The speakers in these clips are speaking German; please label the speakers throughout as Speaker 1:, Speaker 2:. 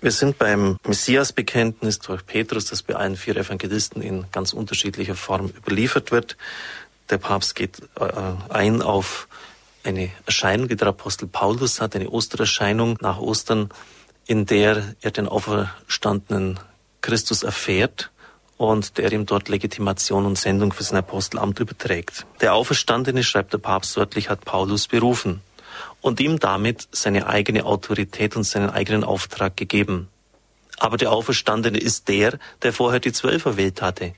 Speaker 1: Wir sind beim Messias-Bekenntnis durch Petrus, das bei allen vier Evangelisten in ganz unterschiedlicher Form überliefert wird. Der Papst geht äh, ein auf eine Erscheinung, die der Apostel Paulus hat, eine Ostererscheinung nach Ostern, in der er den auferstandenen Christus erfährt und der ihm dort Legitimation und Sendung für sein Apostelamt überträgt. Der Auferstandene, schreibt der Papst wörtlich, hat Paulus berufen und ihm damit seine eigene Autorität und seinen eigenen Auftrag gegeben. Aber der Auferstandene ist der, der vorher die Zwölf erwählt hatte,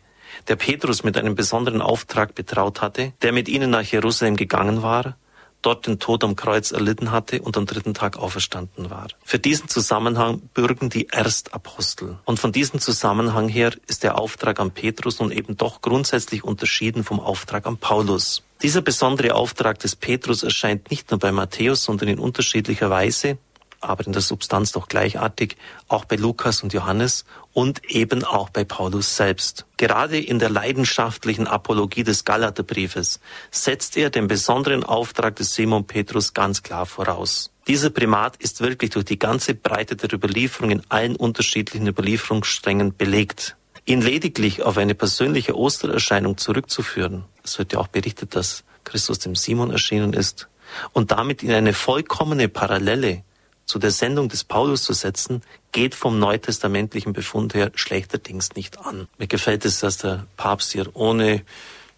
Speaker 1: der Petrus mit einem besonderen Auftrag betraut hatte, der mit ihnen nach Jerusalem gegangen war, dort den Tod am Kreuz erlitten hatte und am dritten Tag auferstanden war. Für diesen Zusammenhang bürgen die Erstapostel. Und von diesem Zusammenhang her ist der Auftrag an Petrus nun eben doch grundsätzlich unterschieden vom Auftrag an Paulus. Dieser besondere Auftrag des Petrus erscheint nicht nur bei Matthäus, sondern in unterschiedlicher Weise, aber in der Substanz doch gleichartig, auch bei Lukas und Johannes und eben auch bei Paulus selbst. Gerade in der leidenschaftlichen Apologie des Galaterbriefes setzt er den besonderen Auftrag des Simon Petrus ganz klar voraus. Dieser Primat ist wirklich durch die ganze Breite der Überlieferung in allen unterschiedlichen Überlieferungssträngen belegt ihn lediglich auf eine persönliche Ostererscheinung zurückzuführen, es wird ja auch berichtet, dass Christus dem Simon erschienen ist, und damit in eine vollkommene Parallele zu der Sendung des Paulus zu setzen, geht vom neutestamentlichen Befund her schlechterdings nicht an. Mir gefällt es, dass der Papst hier ohne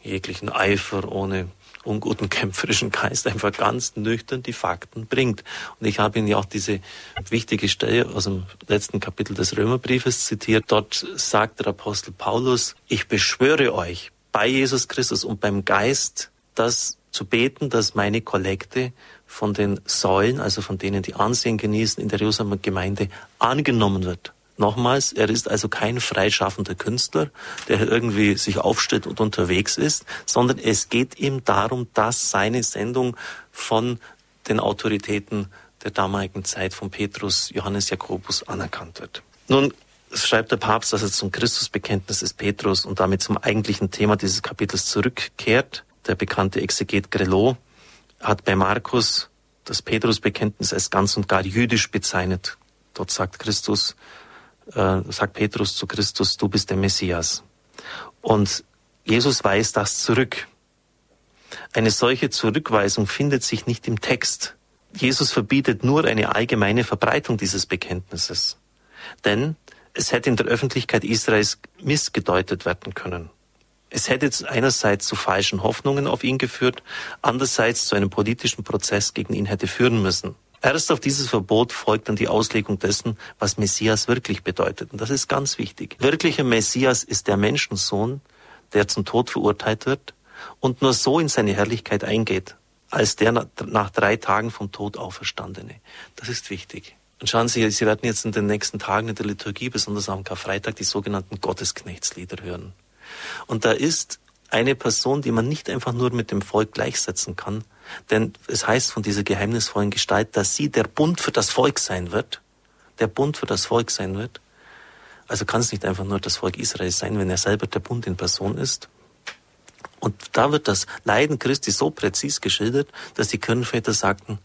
Speaker 1: jeglichen Eifer, ohne unguten kämpferischen Geist einfach ganz nüchtern die Fakten bringt. Und ich habe Ihnen ja auch diese wichtige Stelle aus dem letzten Kapitel des Römerbriefes zitiert. Dort sagt der Apostel Paulus, ich beschwöre euch bei Jesus Christus und beim Geist, das zu beten, dass meine Kollekte von den Säulen, also von denen, die Ansehen genießen in der Jerusalemer Gemeinde, angenommen wird. Nochmals, er ist also kein freischaffender Künstler, der irgendwie sich aufstellt und unterwegs ist, sondern es geht ihm darum, dass seine Sendung von den Autoritäten der damaligen Zeit von Petrus, Johannes Jakobus anerkannt wird. Nun schreibt der Papst, dass er zum Christusbekenntnis des Petrus und damit zum eigentlichen Thema dieses Kapitels zurückkehrt. Der bekannte Exeget Grelot hat bei Markus das Petrusbekenntnis als ganz und gar jüdisch bezeichnet. Dort sagt Christus, äh, sagt Petrus zu Christus, du bist der Messias. Und Jesus weist das zurück. Eine solche Zurückweisung findet sich nicht im Text. Jesus verbietet nur eine allgemeine Verbreitung dieses Bekenntnisses. Denn es hätte in der Öffentlichkeit Israels missgedeutet werden können. Es hätte einerseits zu falschen Hoffnungen auf ihn geführt, andererseits zu einem politischen Prozess gegen ihn hätte führen müssen. Erst auf dieses Verbot folgt dann die Auslegung dessen, was Messias wirklich bedeutet. Und das ist ganz wichtig. Wirklicher Messias ist der Menschensohn, der zum Tod verurteilt wird und nur so in seine Herrlichkeit eingeht, als der nach drei Tagen vom Tod auferstandene. Das ist wichtig. Und schauen Sie, Sie werden jetzt in den nächsten Tagen in der Liturgie, besonders am Karfreitag, die sogenannten Gottesknechtslieder hören. Und da ist eine Person, die man nicht einfach nur mit dem Volk gleichsetzen kann, denn es heißt von dieser geheimnisvollen Gestalt, dass sie der Bund für das Volk sein wird. Der Bund für das Volk sein wird. Also kann es nicht einfach nur das Volk Israel sein, wenn er selber der Bund in Person ist. Und da wird das Leiden Christi so präzis geschildert, dass die Kirchenväter sagten,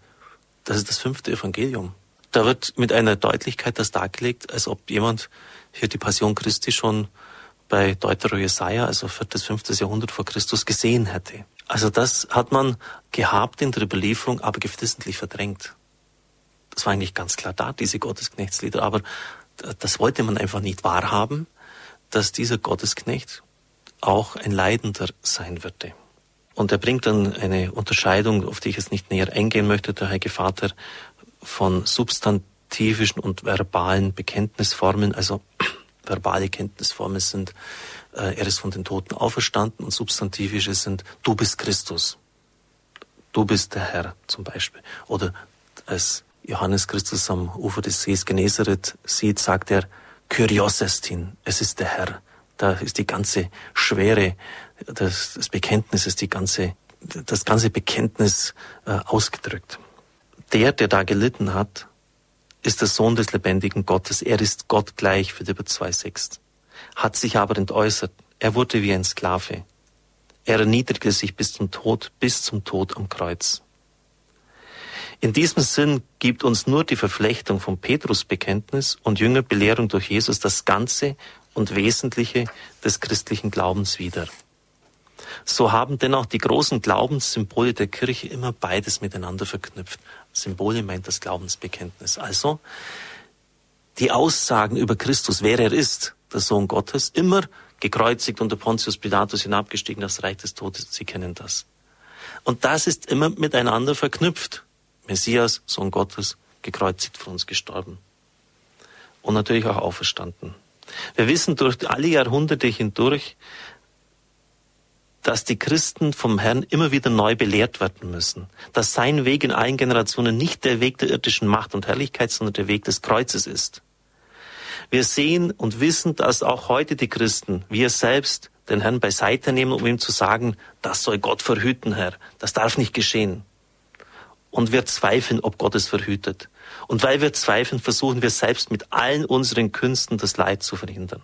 Speaker 1: das ist das fünfte Evangelium. Da wird mit einer Deutlichkeit das dargelegt, als ob jemand hier die Passion Christi schon bei Deutero Jesaja, also viertes, fünftes Jahrhundert vor Christus gesehen hätte. Also das hat man gehabt in der Überlieferung, aber geflissentlich verdrängt. Das war eigentlich ganz klar da, diese Gottesknechtslieder, aber das wollte man einfach nicht wahrhaben, dass dieser Gottesknecht auch ein Leidender sein würde. Und er bringt dann eine Unterscheidung, auf die ich jetzt nicht näher eingehen möchte, der Heilige Vater, von substantivischen und verbalen Bekenntnisformen. Also verbale Kenntnisformen sind äh, er ist von den Toten auferstanden und substantivische sind, du bist Christus. Du bist der Herr zum Beispiel. Oder als Johannes Christus am Ufer des Sees Genezareth sieht, sagt er, Kyrios estin, es ist der Herr. Da ist die ganze Schwere des, des Bekenntnisses, die ganze, das ganze Bekenntnis äh, ausgedrückt. Der, der da gelitten hat, ist der Sohn des lebendigen Gottes. Er ist Gott gleich, Philipper 2,6 hat sich aber entäußert. Er wurde wie ein Sklave. Er erniedrigte sich bis zum Tod, bis zum Tod am Kreuz. In diesem Sinn gibt uns nur die Verflechtung vom Petrusbekenntnis und Jüngerbelehrung durch Jesus das Ganze und Wesentliche des christlichen Glaubens wieder. So haben denn auch die großen Glaubenssymbole der Kirche immer beides miteinander verknüpft. Symbole meint das Glaubensbekenntnis. Also die Aussagen über Christus, wer er ist, der Sohn Gottes, immer gekreuzigt unter Pontius Pilatus hinabgestiegen das Reich des Todes. Sie kennen das. Und das ist immer miteinander verknüpft. Messias, Sohn Gottes, gekreuzigt für uns gestorben. Und natürlich auch auferstanden. Wir wissen durch alle Jahrhunderte hindurch, dass die Christen vom Herrn immer wieder neu belehrt werden müssen. Dass sein Weg in allen Generationen nicht der Weg der irdischen Macht und Herrlichkeit, sondern der Weg des Kreuzes ist. Wir sehen und wissen, dass auch heute die Christen, wir selbst, den Herrn beiseite nehmen, um ihm zu sagen, das soll Gott verhüten, Herr. Das darf nicht geschehen. Und wir zweifeln, ob Gott es verhütet. Und weil wir zweifeln, versuchen wir selbst mit allen unseren Künsten das Leid zu verhindern.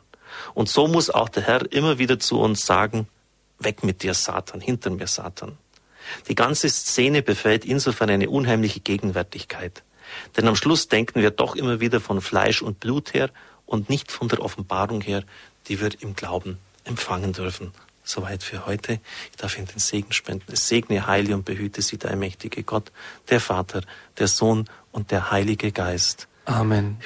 Speaker 1: Und so muss auch der Herr immer wieder zu uns sagen, weg mit dir, Satan, hinter mir, Satan. Die ganze Szene befällt insofern eine unheimliche Gegenwärtigkeit. Denn am Schluss denken wir doch immer wieder von Fleisch und Blut her und nicht von der Offenbarung her, die wir im Glauben empfangen dürfen. Soweit für heute. Ich darf Ihnen den Segen spenden. Es segne, heile und behüte Sie der allmächtige Gott, der Vater, der Sohn und der Heilige Geist.
Speaker 2: Amen.